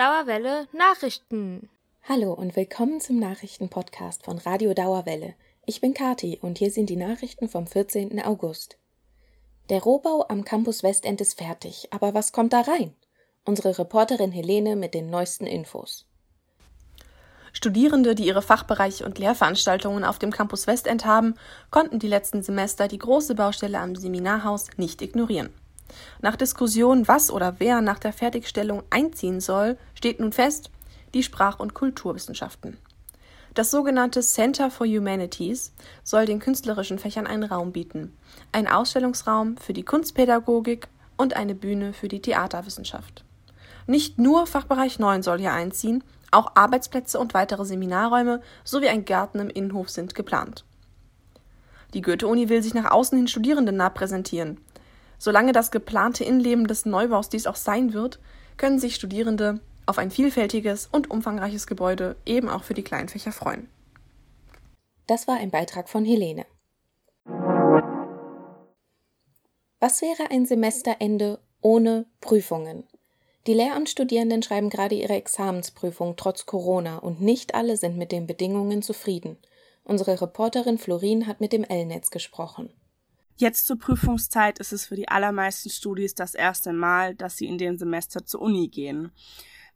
Dauerwelle Nachrichten. Hallo und willkommen zum Nachrichtenpodcast von Radio Dauerwelle. Ich bin Kati und hier sind die Nachrichten vom 14. August. Der Rohbau am Campus Westend ist fertig, aber was kommt da rein? Unsere Reporterin Helene mit den neuesten Infos. Studierende, die ihre Fachbereiche und Lehrveranstaltungen auf dem Campus Westend haben, konnten die letzten Semester die große Baustelle am Seminarhaus nicht ignorieren. Nach Diskussion, was oder wer nach der Fertigstellung einziehen soll, steht nun fest, die Sprach- und Kulturwissenschaften. Das sogenannte Center for Humanities soll den künstlerischen Fächern einen Raum bieten, ein Ausstellungsraum für die Kunstpädagogik und eine Bühne für die Theaterwissenschaft. Nicht nur Fachbereich 9 soll hier einziehen, auch Arbeitsplätze und weitere Seminarräume sowie ein Garten im Innenhof sind geplant. Die Goethe-Uni will sich nach außen hin Studierenden nah präsentieren. Solange das geplante Innenleben des Neubaus dies auch sein wird, können sich Studierende auf ein vielfältiges und umfangreiches Gebäude eben auch für die Kleinfächer freuen. Das war ein Beitrag von Helene. Was wäre ein Semesterende ohne Prüfungen? Die Lehramtsstudierenden schreiben gerade ihre Examensprüfung trotz Corona und nicht alle sind mit den Bedingungen zufrieden. Unsere Reporterin Florin hat mit dem L-Netz gesprochen. Jetzt zur Prüfungszeit ist es für die allermeisten Studis das erste Mal, dass sie in dem Semester zur Uni gehen.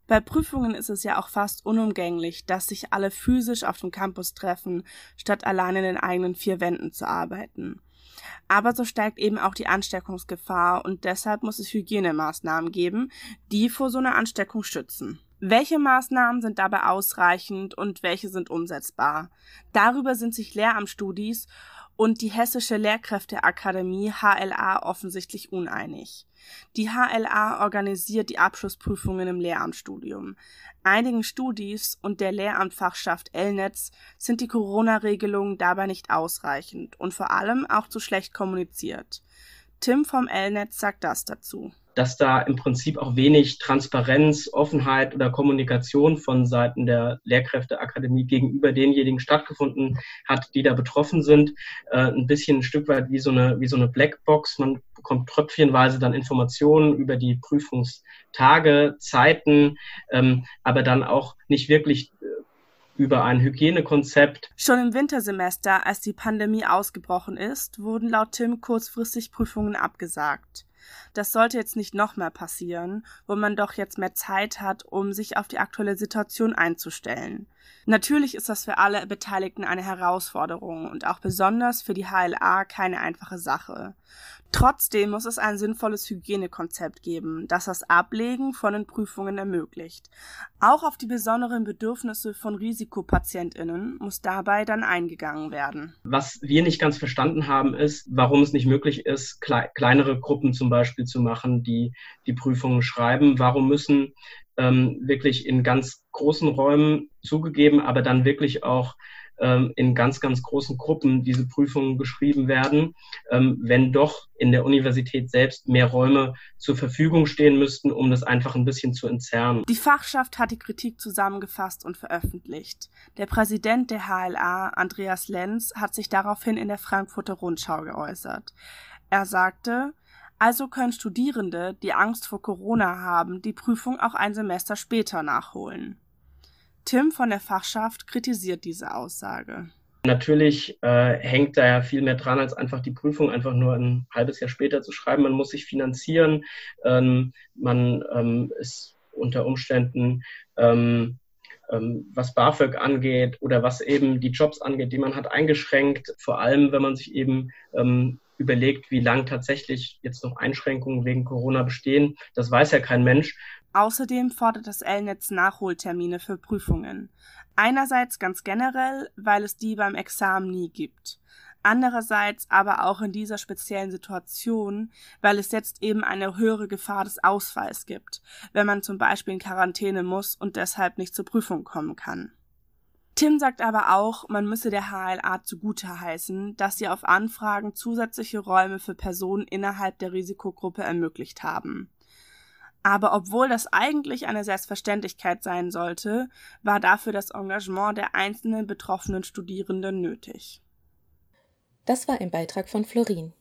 Bei Prüfungen ist es ja auch fast unumgänglich, dass sich alle physisch auf dem Campus treffen, statt allein in den eigenen vier Wänden zu arbeiten. Aber so steigt eben auch die Ansteckungsgefahr und deshalb muss es Hygienemaßnahmen geben, die vor so einer Ansteckung schützen. Welche Maßnahmen sind dabei ausreichend und welche sind umsetzbar? Darüber sind sich Lehramtsstudis und die Hessische Lehrkräfteakademie HLA offensichtlich uneinig. Die HLA organisiert die Abschlussprüfungen im Lehramtsstudium. Einigen Studis und der Lehramtfachschaft Elnetz sind die Corona-Regelungen dabei nicht ausreichend und vor allem auch zu schlecht kommuniziert. Tim vom Elnetz sagt das dazu dass da im Prinzip auch wenig Transparenz, Offenheit oder Kommunikation von Seiten der Lehrkräfteakademie gegenüber denjenigen stattgefunden hat, die da betroffen sind. Äh, ein bisschen ein Stück weit wie so eine, wie so eine Blackbox. Man bekommt tröpfchenweise dann Informationen über die Prüfungstage, Zeiten, ähm, aber dann auch nicht wirklich äh, über ein Hygienekonzept. Schon im Wintersemester, als die Pandemie ausgebrochen ist, wurden laut Tim kurzfristig Prüfungen abgesagt. Das sollte jetzt nicht noch mehr passieren, wo man doch jetzt mehr Zeit hat, um sich auf die aktuelle Situation einzustellen. Natürlich ist das für alle Beteiligten eine Herausforderung und auch besonders für die HLA keine einfache Sache. Trotzdem muss es ein sinnvolles Hygienekonzept geben, das das Ablegen von den Prüfungen ermöglicht. Auch auf die besonderen Bedürfnisse von Risikopatientinnen muss dabei dann eingegangen werden. Was wir nicht ganz verstanden haben, ist, warum es nicht möglich ist, klei kleinere Gruppen zum Beispiel zu machen, die die Prüfungen schreiben. Warum müssen ähm, wirklich in ganz großen Räumen zugegeben, aber dann wirklich auch ähm, in ganz, ganz großen Gruppen diese Prüfungen geschrieben werden, ähm, wenn doch in der Universität selbst mehr Räume zur Verfügung stehen müssten, um das einfach ein bisschen zu entzerren. Die Fachschaft hat die Kritik zusammengefasst und veröffentlicht. Der Präsident der HLA, Andreas Lenz, hat sich daraufhin in der Frankfurter Rundschau geäußert. Er sagte, also können Studierende, die Angst vor Corona haben, die Prüfung auch ein Semester später nachholen. Tim von der Fachschaft kritisiert diese Aussage. Natürlich äh, hängt da ja viel mehr dran, als einfach die Prüfung einfach nur ein halbes Jahr später zu schreiben. Man muss sich finanzieren, ähm, man ähm, ist unter Umständen, ähm, ähm was BAföG angeht oder was eben die Jobs angeht, die man hat, eingeschränkt. Vor allem, wenn man sich eben ähm, überlegt, wie lang tatsächlich jetzt noch Einschränkungen wegen Corona bestehen. Das weiß ja kein Mensch. Außerdem fordert das L-Netz Nachholtermine für Prüfungen. Einerseits ganz generell, weil es die beim Examen nie gibt. Andererseits aber auch in dieser speziellen Situation, weil es jetzt eben eine höhere Gefahr des Ausfalls gibt, wenn man zum Beispiel in Quarantäne muss und deshalb nicht zur Prüfung kommen kann. Tim sagt aber auch, man müsse der HLA zugute heißen, dass sie auf Anfragen zusätzliche Räume für Personen innerhalb der Risikogruppe ermöglicht haben. Aber obwohl das eigentlich eine Selbstverständlichkeit sein sollte, war dafür das Engagement der einzelnen betroffenen Studierenden nötig. Das war ein Beitrag von Florin.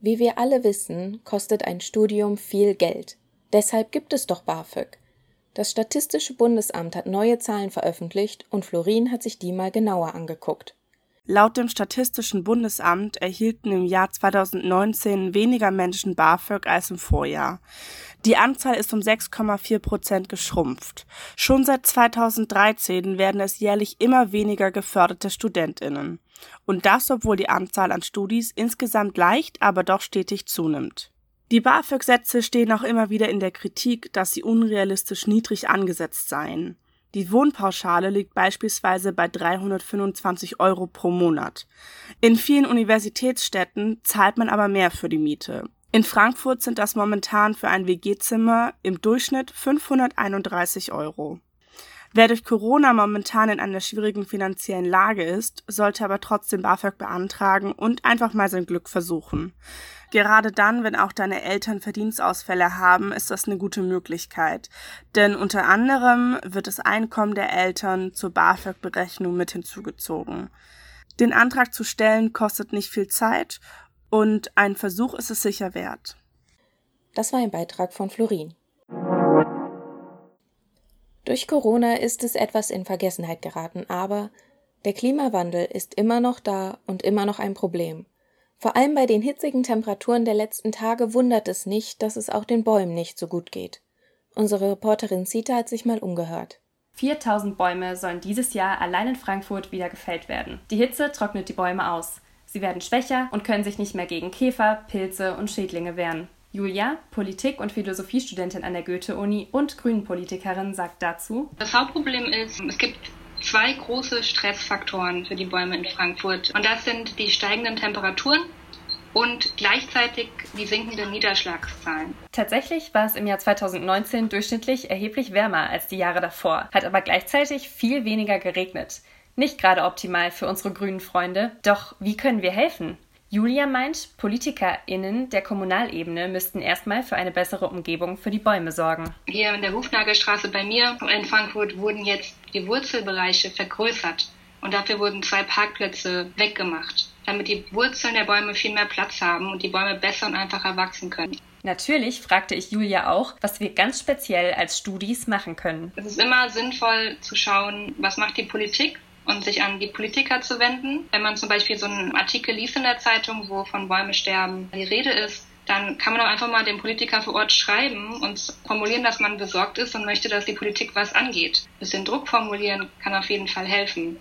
Wie wir alle wissen, kostet ein Studium viel Geld. Deshalb gibt es doch BAföG. Das Statistische Bundesamt hat neue Zahlen veröffentlicht und Florin hat sich die mal genauer angeguckt. Laut dem Statistischen Bundesamt erhielten im Jahr 2019 weniger Menschen BAföG als im Vorjahr. Die Anzahl ist um 6,4 Prozent geschrumpft. Schon seit 2013 werden es jährlich immer weniger geförderte StudentInnen. Und das, obwohl die Anzahl an Studis insgesamt leicht, aber doch stetig zunimmt. Die BAföG-Sätze stehen auch immer wieder in der Kritik, dass sie unrealistisch niedrig angesetzt seien. Die Wohnpauschale liegt beispielsweise bei 325 Euro pro Monat. In vielen Universitätsstädten zahlt man aber mehr für die Miete. In Frankfurt sind das momentan für ein WG-Zimmer im Durchschnitt 531 Euro. Wer durch Corona momentan in einer schwierigen finanziellen Lage ist, sollte aber trotzdem BAföG beantragen und einfach mal sein Glück versuchen. Gerade dann, wenn auch deine Eltern Verdienstausfälle haben, ist das eine gute Möglichkeit. Denn unter anderem wird das Einkommen der Eltern zur BAföG-Berechnung mit hinzugezogen. Den Antrag zu stellen kostet nicht viel Zeit und ein Versuch ist es sicher wert. Das war ein Beitrag von Florin. Durch Corona ist es etwas in Vergessenheit geraten, aber der Klimawandel ist immer noch da und immer noch ein Problem. Vor allem bei den hitzigen Temperaturen der letzten Tage wundert es nicht, dass es auch den Bäumen nicht so gut geht. Unsere Reporterin Zita hat sich mal umgehört. 4000 Bäume sollen dieses Jahr allein in Frankfurt wieder gefällt werden. Die Hitze trocknet die Bäume aus. Sie werden schwächer und können sich nicht mehr gegen Käfer, Pilze und Schädlinge wehren. Julia, Politik- und Philosophiestudentin an der Goethe-Uni und Grünenpolitikerin, sagt dazu: Das Hauptproblem ist, es gibt zwei große Stressfaktoren für die Bäume in Frankfurt. Und das sind die steigenden Temperaturen und gleichzeitig die sinkenden Niederschlagszahlen. Tatsächlich war es im Jahr 2019 durchschnittlich erheblich wärmer als die Jahre davor, hat aber gleichzeitig viel weniger geregnet. Nicht gerade optimal für unsere grünen Freunde. Doch wie können wir helfen? Julia meint, PolitikerInnen der Kommunalebene müssten erstmal für eine bessere Umgebung für die Bäume sorgen. Hier in der Hufnagelstraße bei mir in Frankfurt wurden jetzt die Wurzelbereiche vergrößert und dafür wurden zwei Parkplätze weggemacht, damit die Wurzeln der Bäume viel mehr Platz haben und die Bäume besser und einfacher wachsen können. Natürlich fragte ich Julia auch, was wir ganz speziell als Studis machen können. Es ist immer sinnvoll zu schauen, was macht die Politik und sich an die Politiker zu wenden. Wenn man zum Beispiel so einen Artikel liest in der Zeitung, wo von Bäume sterben die Rede ist, dann kann man auch einfach mal dem Politiker vor Ort schreiben und formulieren, dass man besorgt ist und möchte, dass die Politik was angeht. Ein bisschen Druck formulieren kann auf jeden Fall helfen.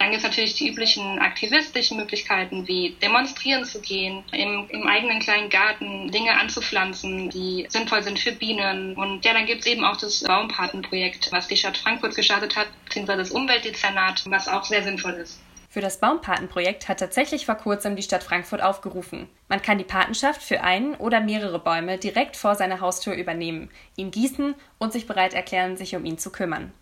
Dann gibt es natürlich die üblichen aktivistischen Möglichkeiten, wie demonstrieren zu gehen, im, im, eigenen kleinen Garten Dinge anzupflanzen, die sinnvoll sind für Bienen. Und ja, dann gibt es eben auch das Baumpatenprojekt, was die Stadt Frankfurt gestartet hat, beziehungsweise das Umweltdezernat, was auch sehr sinnvoll ist. Für das Baumpatenprojekt hat tatsächlich vor kurzem die Stadt Frankfurt aufgerufen. Man kann die Patenschaft für einen oder mehrere Bäume direkt vor seiner Haustür übernehmen, ihn gießen und sich bereit erklären, sich um ihn zu kümmern.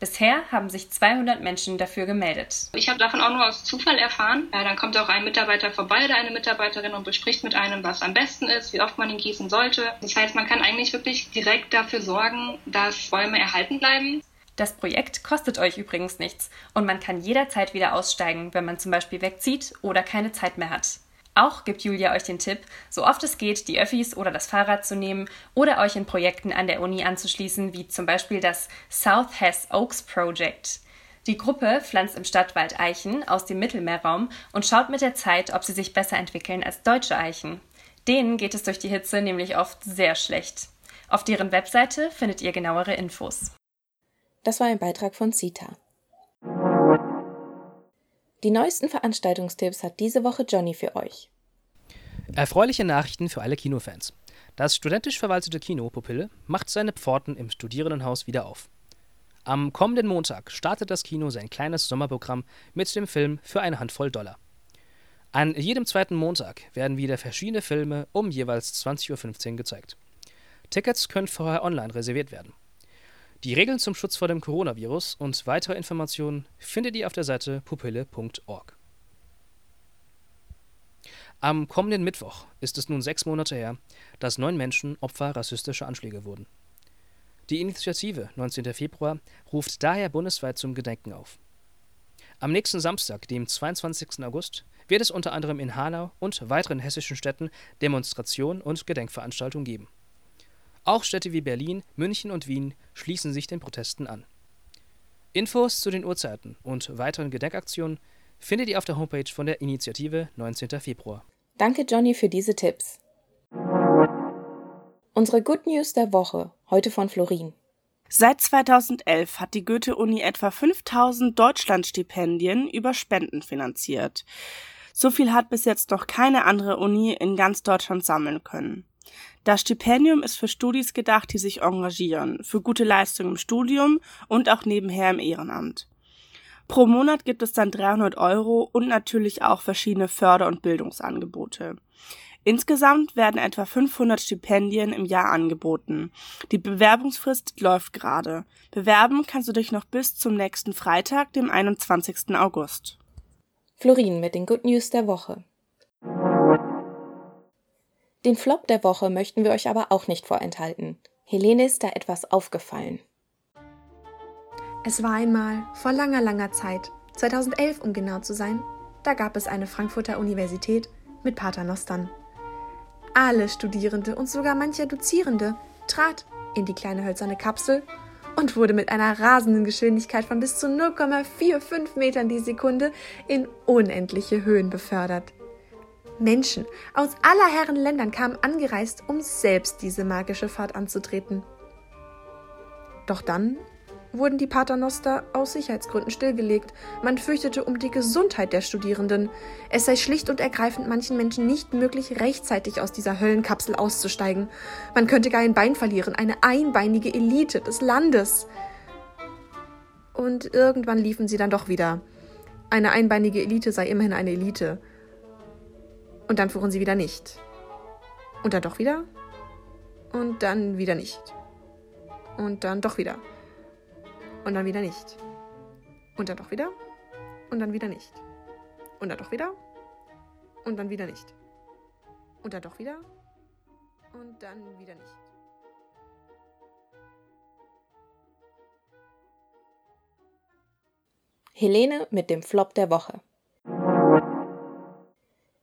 Bisher haben sich 200 Menschen dafür gemeldet. Ich habe davon auch nur aus Zufall erfahren. Ja, dann kommt auch ein Mitarbeiter vorbei oder eine Mitarbeiterin und bespricht mit einem, was am besten ist, wie oft man ihn gießen sollte. Das heißt, man kann eigentlich wirklich direkt dafür sorgen, dass Bäume erhalten bleiben. Das Projekt kostet euch übrigens nichts und man kann jederzeit wieder aussteigen, wenn man zum Beispiel wegzieht oder keine Zeit mehr hat. Auch gibt Julia euch den Tipp, so oft es geht, die Öffis oder das Fahrrad zu nehmen oder euch in Projekten an der Uni anzuschließen, wie zum Beispiel das South Hess Oaks Project. Die Gruppe pflanzt im Stadtwald Eichen aus dem Mittelmeerraum und schaut mit der Zeit, ob sie sich besser entwickeln als deutsche Eichen. Denen geht es durch die Hitze nämlich oft sehr schlecht. Auf deren Webseite findet ihr genauere Infos. Das war ein Beitrag von Zita. Die neuesten Veranstaltungstipps hat diese Woche Johnny für euch. Erfreuliche Nachrichten für alle Kinofans. Das studentisch verwaltete Kino Pupille macht seine Pforten im Studierendenhaus wieder auf. Am kommenden Montag startet das Kino sein kleines Sommerprogramm mit dem Film Für eine Handvoll Dollar. An jedem zweiten Montag werden wieder verschiedene Filme um jeweils 20.15 Uhr gezeigt. Tickets können vorher online reserviert werden. Die Regeln zum Schutz vor dem Coronavirus und weitere Informationen findet ihr auf der Seite pupille.org. Am kommenden Mittwoch ist es nun sechs Monate her, dass neun Menschen Opfer rassistischer Anschläge wurden. Die Initiative 19. Februar ruft daher bundesweit zum Gedenken auf. Am nächsten Samstag, dem 22. August, wird es unter anderem in Hanau und weiteren hessischen Städten Demonstrationen und Gedenkveranstaltungen geben. Auch Städte wie Berlin, München und Wien schließen sich den Protesten an. Infos zu den Uhrzeiten und weiteren Gedenkaktionen findet ihr auf der Homepage von der Initiative 19. Februar. Danke, Johnny, für diese Tipps. Unsere Good News der Woche, heute von Florin. Seit 2011 hat die Goethe-Uni etwa 5000 Deutschlandstipendien über Spenden finanziert. So viel hat bis jetzt noch keine andere Uni in ganz Deutschland sammeln können. Das Stipendium ist für Studis gedacht, die sich engagieren, für gute Leistungen im Studium und auch nebenher im Ehrenamt. Pro Monat gibt es dann 300 Euro und natürlich auch verschiedene Förder- und Bildungsangebote. Insgesamt werden etwa 500 Stipendien im Jahr angeboten. Die Bewerbungsfrist läuft gerade. Bewerben kannst du dich noch bis zum nächsten Freitag, dem 21. August. Florin mit den Good News der Woche. Den Flop der Woche möchten wir euch aber auch nicht vorenthalten. Helene ist da etwas aufgefallen. Es war einmal vor langer, langer Zeit, 2011 um genau zu sein, da gab es eine Frankfurter Universität mit Paternostern. Alle Studierende und sogar mancher Dozierende trat in die kleine hölzerne Kapsel und wurde mit einer rasenden Geschwindigkeit von bis zu 0,45 Metern die Sekunde in unendliche Höhen befördert. Menschen aus aller Herren Ländern kamen angereist, um selbst diese magische Fahrt anzutreten. Doch dann wurden die Paternoster aus Sicherheitsgründen stillgelegt. Man fürchtete um die Gesundheit der Studierenden. Es sei schlicht und ergreifend manchen Menschen nicht möglich, rechtzeitig aus dieser Höllenkapsel auszusteigen. Man könnte gar ein Bein verlieren, eine einbeinige Elite des Landes. Und irgendwann liefen sie dann doch wieder. Eine einbeinige Elite sei immerhin eine Elite. Und dann fuhren sie wieder nicht. Und dann doch wieder. Und dann wieder nicht. Und dann doch wieder. Und dann wieder nicht. Und dann doch wieder. Und dann wieder nicht. Und dann doch wieder. Und dann wieder nicht. Und dann doch wieder. Und dann wieder nicht. Helene mit dem Flop der Woche.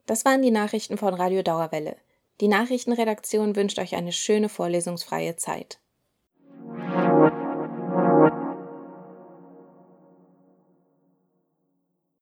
Das waren die Nachrichten von Radio Dauerwelle. Die Nachrichtenredaktion wünscht euch eine schöne vorlesungsfreie Zeit.